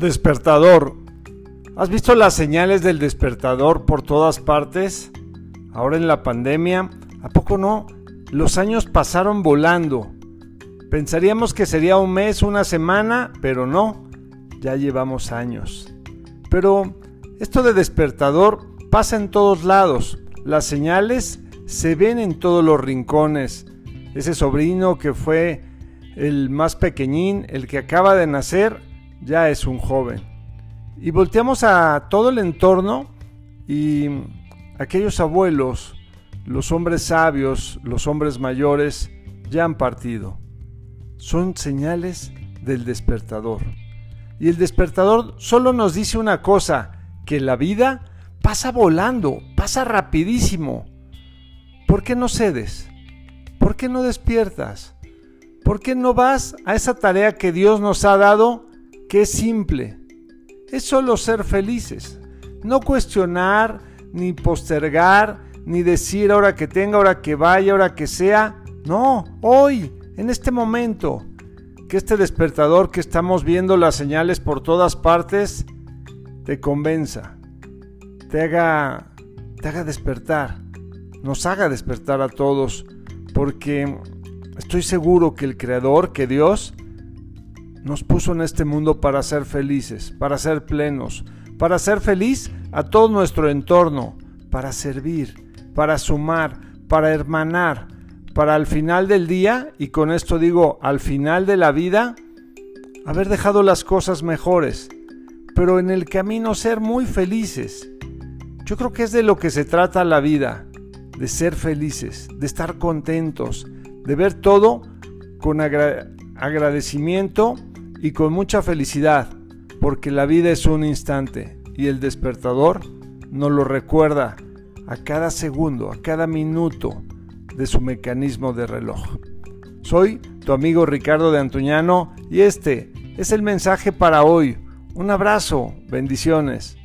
Despertador. ¿Has visto las señales del despertador por todas partes? Ahora en la pandemia, ¿a poco no? Los años pasaron volando. Pensaríamos que sería un mes, una semana, pero no, ya llevamos años. Pero esto de despertador pasa en todos lados. Las señales se ven en todos los rincones. Ese sobrino que fue el más pequeñín, el que acaba de nacer, ya es un joven. Y volteamos a todo el entorno y aquellos abuelos, los hombres sabios, los hombres mayores, ya han partido. Son señales del despertador. Y el despertador solo nos dice una cosa, que la vida pasa volando, pasa rapidísimo. ¿Por qué no cedes? ¿Por qué no despiertas? ¿Por qué no vas a esa tarea que Dios nos ha dado que es simple. Es solo ser felices. No cuestionar, ni postergar, ni decir ahora que tenga, ahora que vaya, ahora que sea. No, hoy, en este momento. Que este despertador que estamos viendo las señales por todas partes te convenza, te haga, te haga despertar, nos haga despertar a todos, porque estoy seguro que el Creador, que Dios, nos puso en este mundo para ser felices, para ser plenos, para ser feliz a todo nuestro entorno, para servir, para sumar, para hermanar, para al final del día, y con esto digo al final de la vida, haber dejado las cosas mejores, pero en el camino ser muy felices. Yo creo que es de lo que se trata la vida, de ser felices, de estar contentos, de ver todo con agradecimiento y con mucha felicidad, porque la vida es un instante y el despertador nos lo recuerda a cada segundo, a cada minuto de su mecanismo de reloj. Soy tu amigo Ricardo de Antuñano y este es el mensaje para hoy. Un abrazo, bendiciones.